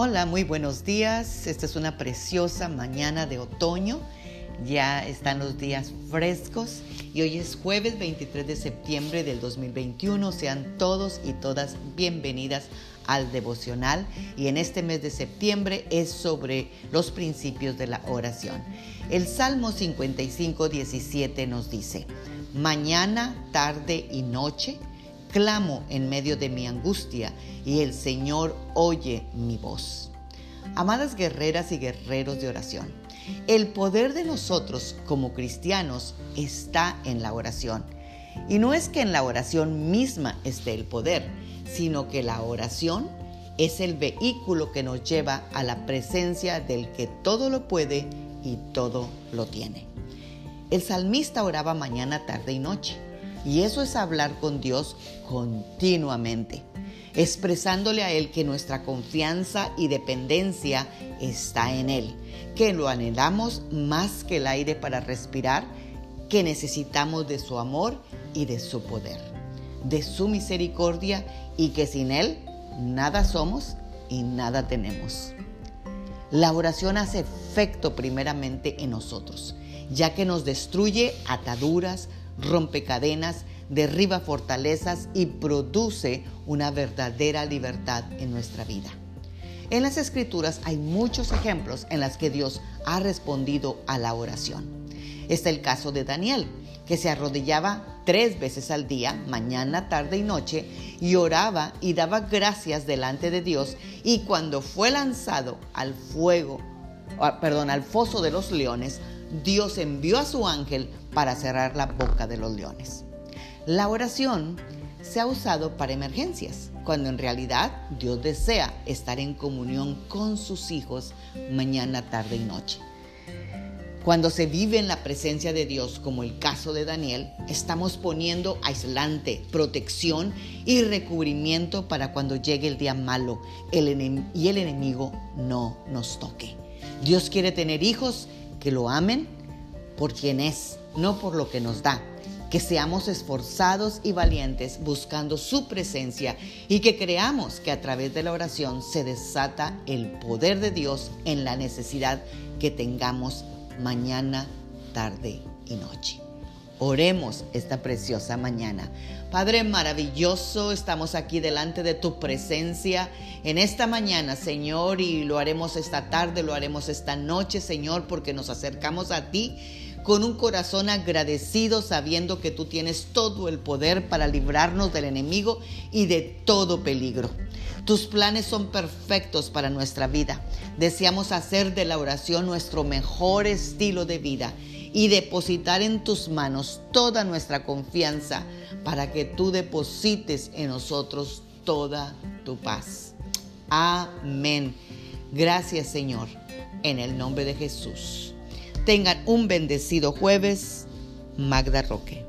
Hola, muy buenos días. Esta es una preciosa mañana de otoño. Ya están los días frescos y hoy es jueves 23 de septiembre del 2021. Sean todos y todas bienvenidas al devocional y en este mes de septiembre es sobre los principios de la oración. El Salmo 55, 17 nos dice, mañana, tarde y noche clamo en medio de mi angustia y el Señor oye mi voz. Amadas guerreras y guerreros de oración, el poder de nosotros como cristianos está en la oración. Y no es que en la oración misma esté el poder, sino que la oración es el vehículo que nos lleva a la presencia del que todo lo puede y todo lo tiene. El salmista oraba mañana, tarde y noche y eso es hablar con Dios continuamente, expresándole a Él que nuestra confianza y dependencia está en Él, que lo anhelamos más que el aire para respirar, que necesitamos de su amor y de su poder, de su misericordia y que sin Él nada somos y nada tenemos. La oración hace efecto primeramente en nosotros, ya que nos destruye ataduras, rompe cadenas, derriba fortalezas y produce una verdadera libertad en nuestra vida. En las escrituras hay muchos ejemplos en los que Dios ha respondido a la oración. Está el caso de Daniel, que se arrodillaba tres veces al día, mañana, tarde y noche, y oraba y daba gracias delante de Dios, y cuando fue lanzado al fuego, ah, perdón, al foso de los leones, Dios envió a su ángel para cerrar la boca de los leones. La oración se ha usado para emergencias, cuando en realidad Dios desea estar en comunión con sus hijos mañana, tarde y noche. Cuando se vive en la presencia de Dios, como el caso de Daniel, estamos poniendo aislante, protección y recubrimiento para cuando llegue el día malo y el enemigo no nos toque. Dios quiere tener hijos que lo amen por quien es, no por lo que nos da. Que seamos esforzados y valientes buscando su presencia y que creamos que a través de la oración se desata el poder de Dios en la necesidad que tengamos mañana, tarde y noche. Oremos esta preciosa mañana. Padre maravilloso, estamos aquí delante de tu presencia en esta mañana, Señor, y lo haremos esta tarde, lo haremos esta noche, Señor, porque nos acercamos a ti con un corazón agradecido, sabiendo que tú tienes todo el poder para librarnos del enemigo y de todo peligro. Tus planes son perfectos para nuestra vida. Deseamos hacer de la oración nuestro mejor estilo de vida y depositar en tus manos toda nuestra confianza para que tú deposites en nosotros toda tu paz. Amén. Gracias Señor, en el nombre de Jesús. Tengan un bendecido jueves. Magda Roque.